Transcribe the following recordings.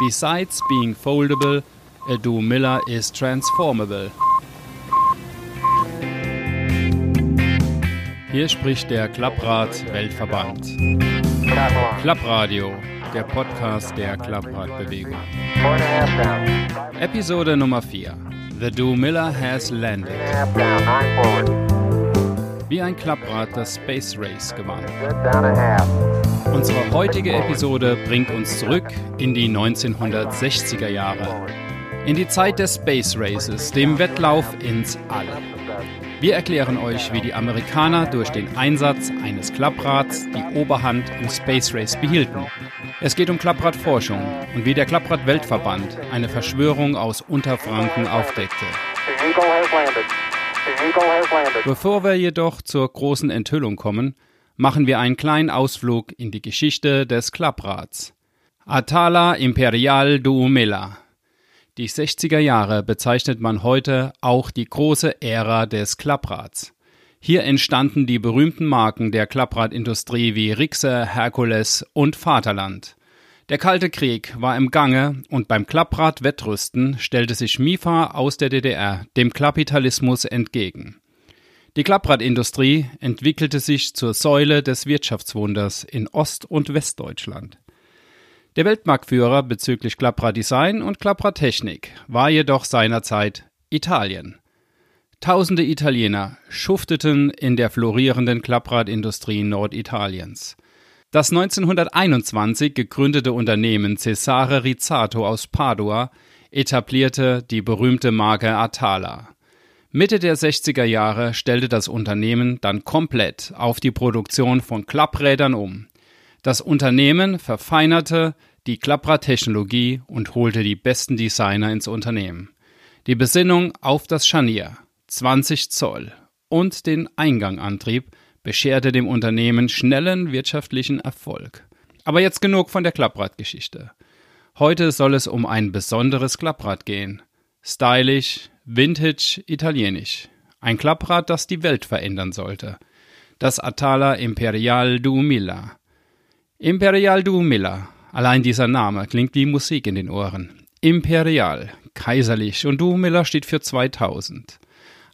Besides being foldable, a Duo-Miller is transformable. Hier spricht der Klapprad Weltverband. Klappradio, der Podcast der Klappradbewegung. Episode Nummer 4. The Duo-Miller has landed. Wie ein Klapprad das Space Race gewann. Unsere heutige Episode bringt uns zurück in die 1960er Jahre. In die Zeit des Space Races, dem Wettlauf ins All. Wir erklären euch, wie die Amerikaner durch den Einsatz eines Klapprads die Oberhand im Space Race behielten. Es geht um Klappradforschung und wie der Klapprad-Weltverband eine Verschwörung aus Unterfranken aufdeckte. Bevor wir jedoch zur großen Enthüllung kommen, machen wir einen kleinen Ausflug in die Geschichte des Klapprads. Atala Imperial Duumela. Die 60er Jahre bezeichnet man heute auch die große Ära des Klapprads. Hier entstanden die berühmten Marken der Klappradindustrie wie Rixer, Herkules und Vaterland. Der Kalte Krieg war im Gange und beim Klapprad-Wettrüsten stellte sich MIFA aus der DDR dem Kapitalismus entgegen. Die Klappradindustrie entwickelte sich zur Säule des Wirtschaftswunders in Ost- und Westdeutschland. Der Weltmarktführer bezüglich Klappraddesign und Klappradtechnik war jedoch seinerzeit Italien. Tausende Italiener schufteten in der florierenden Klappradindustrie Norditaliens. Das 1921 gegründete Unternehmen Cesare Rizzato aus Padua etablierte die berühmte Marke Atala. Mitte der 60er Jahre stellte das Unternehmen dann komplett auf die Produktion von Klapprädern um. Das Unternehmen verfeinerte die Klappradtechnologie und holte die besten Designer ins Unternehmen. Die Besinnung auf das Scharnier, 20 Zoll und den Eingangantrieb bescherte dem Unternehmen schnellen wirtschaftlichen Erfolg. Aber jetzt genug von der Klappradgeschichte. Heute soll es um ein besonderes Klapprad gehen. Stylisch, Vintage italienisch. Ein Klapprad, das die Welt verändern sollte. Das Atala Imperial Duumilla. Imperial Duumilla. Allein dieser Name klingt wie Musik in den Ohren. Imperial, kaiserlich und Duumilla steht für 2000.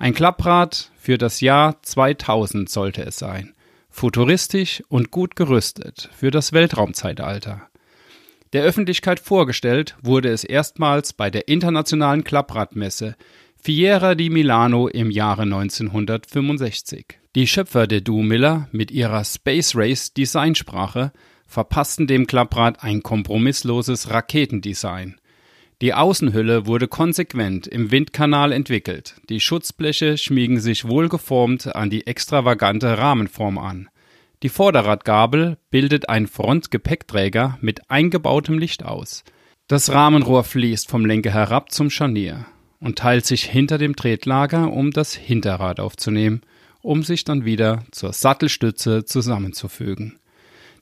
Ein Klapprad für das Jahr 2000 sollte es sein. Futuristisch und gut gerüstet für das Weltraumzeitalter. Der Öffentlichkeit vorgestellt wurde es erstmals bei der internationalen Klappradmesse Fiera di Milano im Jahre 1965. Die Schöpfer der Duo-Miller mit ihrer Space Race Designsprache verpassten dem Klapprad ein kompromissloses Raketendesign. Die Außenhülle wurde konsequent im Windkanal entwickelt, die Schutzbleche schmiegen sich wohlgeformt an die extravagante Rahmenform an. Die Vorderradgabel bildet einen Frontgepäckträger mit eingebautem Licht aus. Das Rahmenrohr fließt vom Lenker herab zum Scharnier und teilt sich hinter dem Tretlager, um das Hinterrad aufzunehmen, um sich dann wieder zur Sattelstütze zusammenzufügen.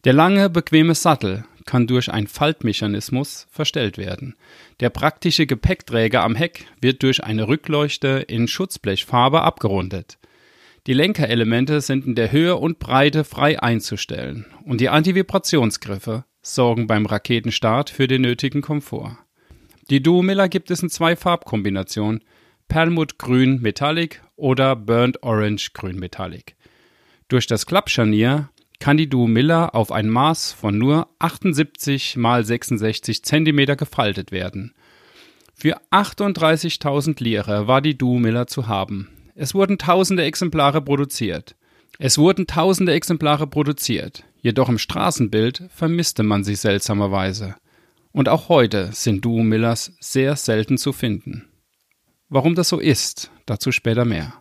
Der lange, bequeme Sattel kann durch einen Faltmechanismus verstellt werden. Der praktische Gepäckträger am Heck wird durch eine Rückleuchte in Schutzblechfarbe abgerundet. Die Lenkerelemente sind in der Höhe und Breite frei einzustellen und die Antivibrationsgriffe sorgen beim Raketenstart für den nötigen Komfort. Die Duo-Miller gibt es in zwei Farbkombinationen: Perlmutt Grün Metallic oder Burnt Orange Grün Metallic. Durch das Klappscharnier kann die Duo-Miller auf ein Maß von nur 78 x 66 cm gefaltet werden. Für 38.000 Lire war die Duo-Miller zu haben es wurden tausende Exemplare produziert. Es wurden tausende Exemplare produziert, jedoch im Straßenbild vermisste man sie seltsamerweise. Und auch heute sind Duo Millers sehr selten zu finden. Warum das so ist, dazu später mehr.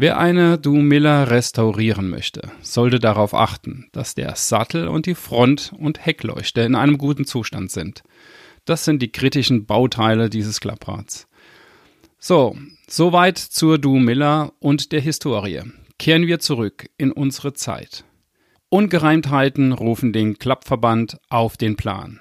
Wer eine Duo Miller restaurieren möchte, sollte darauf achten, dass der Sattel und die Front- und Heckleuchte in einem guten Zustand sind. Das sind die kritischen Bauteile dieses Klapprads. So, soweit zur Du Miller und der Historie. Kehren wir zurück in unsere Zeit. Ungereimtheiten rufen den Klappverband auf den Plan.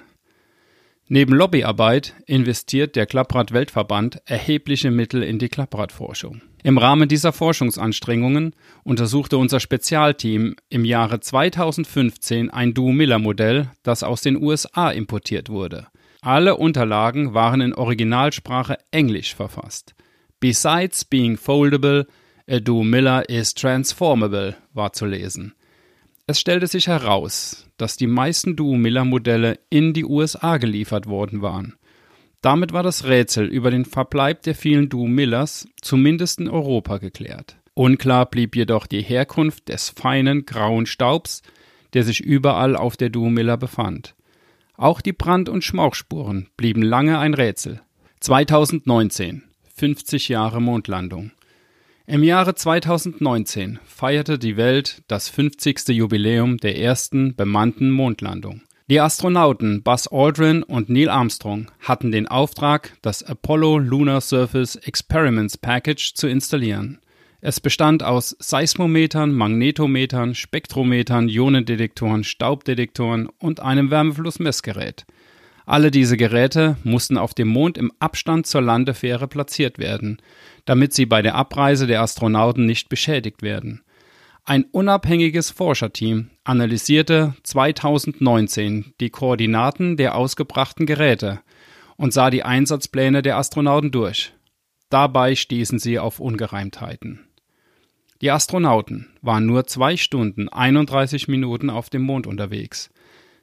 Neben Lobbyarbeit investiert der Klapprad-Weltverband erhebliche Mittel in die Klappradforschung. Im Rahmen dieser Forschungsanstrengungen untersuchte unser Spezialteam im Jahre 2015 ein Duo-Miller-Modell, das aus den USA importiert wurde – Alle Unterlagen waren in Originalsprache Englisch verfasst. Besides being foldable, a Do Miller is transformable war zu lesen. Es stellte sich heraus, dass die meisten Duo Miller Modelle in die USA geliefert worden waren. Damit war das Rätsel über den Verbleib der vielen Duo Millers zumindest in Europa geklärt. Unklar blieb jedoch die Herkunft des feinen grauen Staubs, der sich überall auf der Duo Miller befand. Auch die Brand- und Schmauchspuren blieben lange ein Rätsel. 2019, 50 Jahre Mondlandung. Im Jahre 2019 feierte die Welt das 50. Jubiläum der ersten bemannten Mondlandung. Die Astronauten Buzz Aldrin und Neil Armstrong hatten den Auftrag, das Apollo Lunar Surface Experiments Package zu installieren. Es bestand aus Seismometern, Magnetometern, Spektrometern, Ionendetektoren, Staubdetektoren und einem Wärmeflussmessgerät. Alle diese Geräte mussten auf dem Mond im Abstand zur Landefähre platziert werden, damit sie bei der Abreise der Astronauten nicht beschädigt werden. Ein unabhängiges Forscherteam analysierte 2019 die Koordinaten der ausgebrachten Geräte und sah die Einsatzpläne der Astronauten durch. Dabei stießen sie auf Ungereimtheiten. Die Astronauten waren nur zwei Stunden 31 Minuten auf dem Mond unterwegs.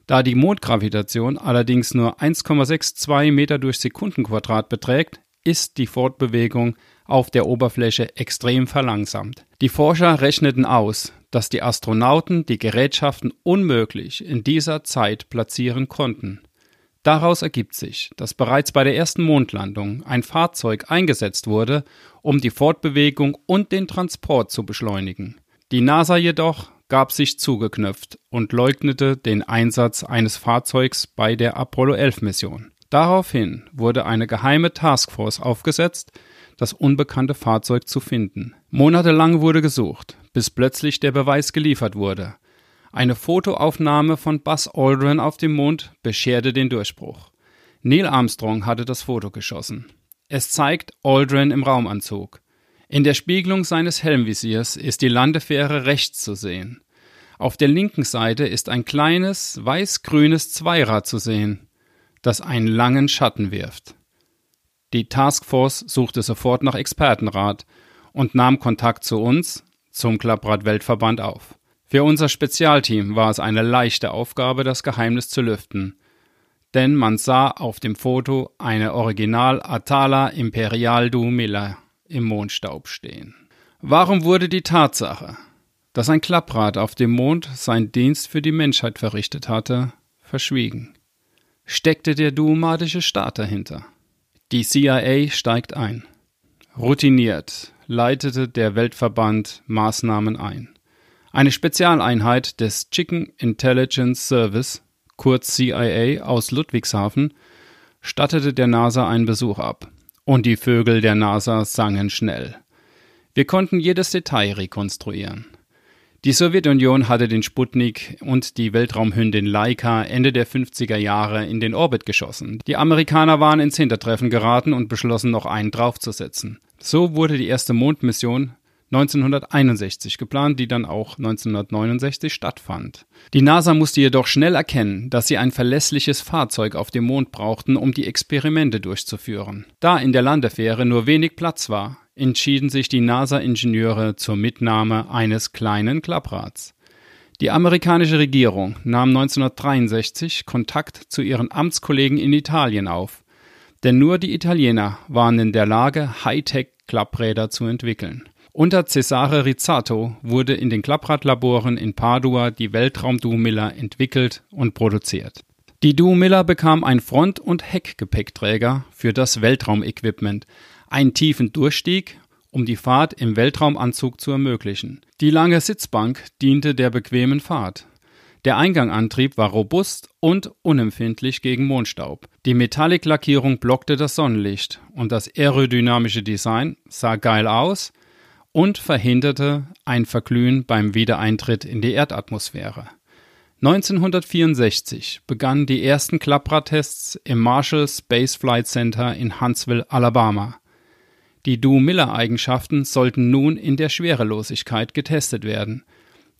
Da die Mondgravitation allerdings nur 1,62 Meter durch Sekundenquadrat beträgt, ist die Fortbewegung auf der Oberfläche extrem verlangsamt. Die Forscher rechneten aus, dass die Astronauten die Gerätschaften unmöglich in dieser Zeit platzieren konnten. Daraus ergibt sich, dass bereits bei der ersten Mondlandung ein Fahrzeug eingesetzt wurde, um die Fortbewegung und den Transport zu beschleunigen. Die NASA jedoch gab sich zugeknöpft und leugnete den Einsatz eines Fahrzeugs bei der Apollo 11 Mission. Daraufhin wurde eine geheime Taskforce aufgesetzt, das unbekannte Fahrzeug zu finden. Monatelang wurde gesucht, bis plötzlich der Beweis geliefert wurde. Eine Fotoaufnahme von Buzz Aldrin auf dem Mond bescherte den Durchbruch. Neil Armstrong hatte das Foto geschossen. Es zeigt Aldrin im Raumanzug. In der Spiegelung seines Helmvisiers ist die Landefähre rechts zu sehen. Auf der linken Seite ist ein kleines weiß-grünes Zweirad zu sehen, das einen langen Schatten wirft. Die Taskforce suchte sofort nach Expertenrat und nahm Kontakt zu uns, zum Klapprad Weltverband auf. Für unser Spezialteam war es eine leichte Aufgabe, das Geheimnis zu lüften, denn man sah auf dem Foto eine Original Atala Imperial du Miller im Mondstaub stehen. Warum wurde die Tatsache, dass ein Klapprad auf dem Mond seinen Dienst für die Menschheit verrichtet hatte, verschwiegen? Steckte der duomatische Staat dahinter? Die CIA steigt ein. Routiniert leitete der Weltverband Maßnahmen ein. Eine Spezialeinheit des Chicken Intelligence Service, kurz CIA, aus Ludwigshafen stattete der NASA einen Besuch ab. Und die Vögel der NASA sangen schnell. Wir konnten jedes Detail rekonstruieren. Die Sowjetunion hatte den Sputnik und die Weltraumhündin Laika Ende der 50er Jahre in den Orbit geschossen. Die Amerikaner waren ins Hintertreffen geraten und beschlossen, noch einen draufzusetzen. So wurde die erste Mondmission 1961 geplant, die dann auch 1969 stattfand. Die NASA musste jedoch schnell erkennen, dass sie ein verlässliches Fahrzeug auf dem Mond brauchten, um die Experimente durchzuführen. Da in der Landefähre nur wenig Platz war, entschieden sich die NASA-Ingenieure zur Mitnahme eines kleinen Klapprads. Die amerikanische Regierung nahm 1963 Kontakt zu ihren Amtskollegen in Italien auf, denn nur die Italiener waren in der Lage, Hightech-Klappräder zu entwickeln. Unter Cesare Rizzato wurde in den Klappradlaboren in Padua die Weltraum-Duo-Miller entwickelt und produziert. Die Duo-Miller bekam ein Front- und Heckgepäckträger für das Weltraumequipment, einen tiefen Durchstieg, um die Fahrt im Weltraumanzug zu ermöglichen. Die lange Sitzbank diente der bequemen Fahrt. Der Eingangantrieb war robust und unempfindlich gegen Mondstaub. Die Metallic-Lackierung blockte das Sonnenlicht und das aerodynamische Design sah geil aus – und verhinderte ein Verglühen beim Wiedereintritt in die Erdatmosphäre. 1964 begannen die ersten Klappradtests im Marshall Space Flight Center in Huntsville, Alabama. Die Du-Miller-Eigenschaften sollten nun in der Schwerelosigkeit getestet werden.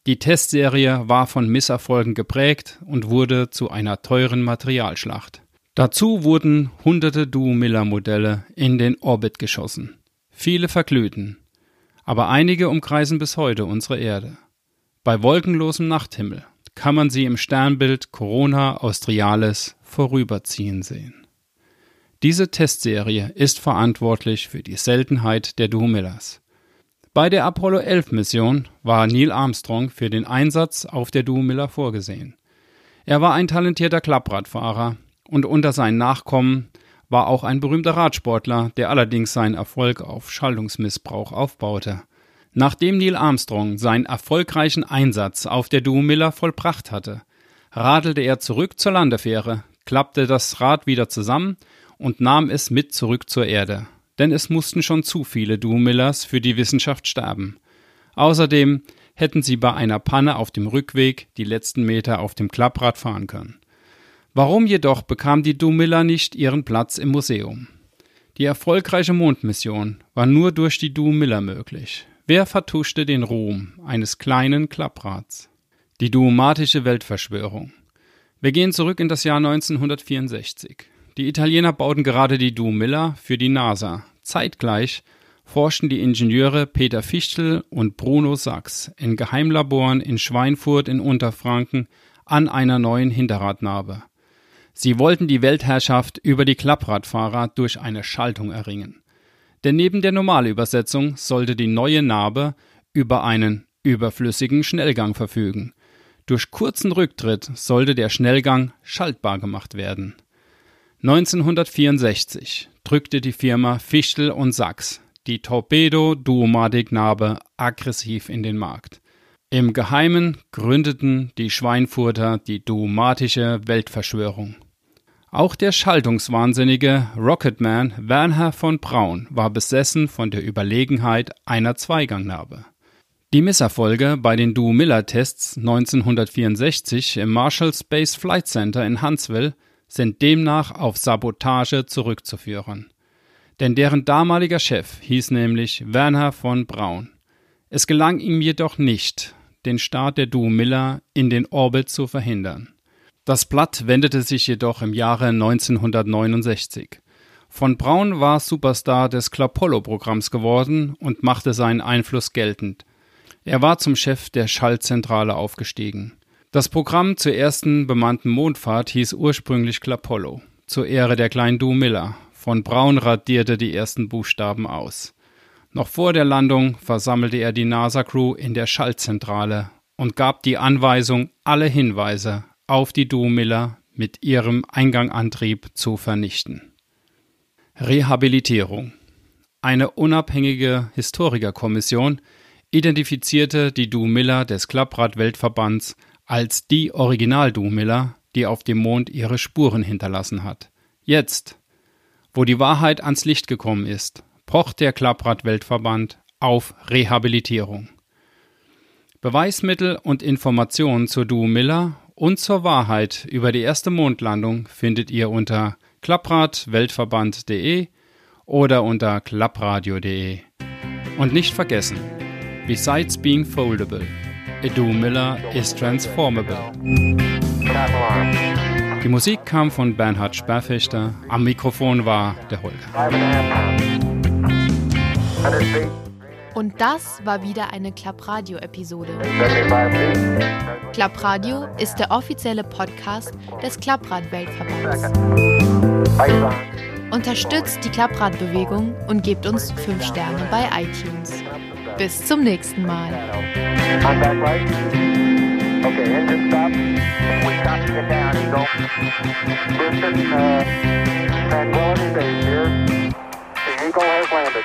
Die Testserie war von Misserfolgen geprägt und wurde zu einer teuren Materialschlacht. Dazu wurden hunderte Duo-Miller-Modelle in den Orbit geschossen. Viele verglühten, aber einige umkreisen bis heute unsere Erde. Bei wolkenlosem Nachthimmel kann man sie im Sternbild Corona Australis vorüberziehen sehen. Diese Testserie ist verantwortlich für die Seltenheit der Duo-Millers. Bei der Apollo 11 Mission war Neil Armstrong für den Einsatz auf der Duo-Miller vorgesehen. Er war ein talentierter Klappradfahrer und unter seinen Nachkommen war auch ein berühmter Radsportler, der allerdings seinen Erfolg auf Schaltungsmissbrauch aufbaute. Nachdem Neil Armstrong seinen erfolgreichen Einsatz auf der Duo-Miller vollbracht hatte, radelte er zurück zur Landefähre, klappte das Rad wieder zusammen und nahm es mit zurück zur Erde denn es mussten schon zu viele Duo-Millers für die Wissenschaft sterben. Außerdem hätten sie bei einer Panne auf dem Rückweg die letzten Meter auf dem Klapprad fahren können. Warum jedoch bekam die Duo-Miller nicht ihren Platz im Museum? Die erfolgreiche Mondmission war nur durch die Duo-Miller möglich. Wer vertuschte den Ruhm eines kleinen Klapprads? Die duomatische Weltverschwörung. Wir gehen zurück in das Jahr 1964. Die Italiener bauten gerade die Du Miller für die NASA. Zeitgleich forschten die Ingenieure Peter Fichtel und Bruno Sachs in Geheimlaboren in Schweinfurt in Unterfranken an einer neuen Hinterradnabe. Sie wollten die Weltherrschaft über die Klappradfahrer durch eine Schaltung erringen. Denn neben der Normalübersetzung sollte die neue Narbe über einen überflüssigen Schnellgang verfügen. Durch kurzen Rücktritt sollte der Schnellgang schaltbar gemacht werden. 1964 drückte die Firma Fichtel und Sachs die Torpedo-Duomatic-Narbe aggressiv in den Markt. Im Geheimen gründeten die Schweinfurter die Duomatische Weltverschwörung. Auch der Schaltungswahnsinnige Rocketman Werner von Braun war besessen von der Überlegenheit einer Zweigangnarbe. Die Misserfolge bei den Duo-Miller-Tests 1964 im Marshall Space Flight Center in Huntsville sind demnach auf Sabotage zurückzuführen. Denn deren damaliger Chef hieß nämlich Werner von Braun. Es gelang ihm jedoch nicht, den Start der Duo Miller in den Orbit zu verhindern. Das Blatt wendete sich jedoch im Jahre 1969. Von Braun war Superstar des Klapollo-Programms geworden und machte seinen Einfluss geltend. Er war zum Chef der Schaltzentrale aufgestiegen. Das Programm zur ersten bemannten Mondfahrt hieß ursprünglich Klapollo, zur Ehre der kleinen Du Miller. Von Braun radierte die ersten Buchstaben aus. Noch vor der Landung versammelte er die NASA-Crew in der Schaltzentrale und gab die Anweisung, alle Hinweise auf die Du Miller mit ihrem Eingangantrieb zu vernichten. Rehabilitierung Eine unabhängige Historikerkommission identifizierte die Du Miller des Klapprad-Weltverbands als die Original-Duhmiller, die auf dem Mond ihre Spuren hinterlassen hat. Jetzt, wo die Wahrheit ans Licht gekommen ist, pocht der Klapprad-Weltverband auf Rehabilitierung. Beweismittel und Informationen zur Duo Miller und zur Wahrheit über die erste Mondlandung findet ihr unter klappradweltverband.de oder unter klappradio.de. Und nicht vergessen, besides being foldable, Edu Miller is transformable. Die Musik kam von Bernhard Sperrfechter, am Mikrofon war der Holger. Und das war wieder eine Klappradio-Episode. Klappradio ist der offizielle Podcast des Klapprad-Weltverbands. Unterstützt die Klappradbewegung und gebt uns 5 Sterne bei iTunes. Bis zum nächsten Mal. Uh, Eagle has landed.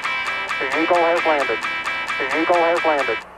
The Eagle has landed. The Eagle has landed.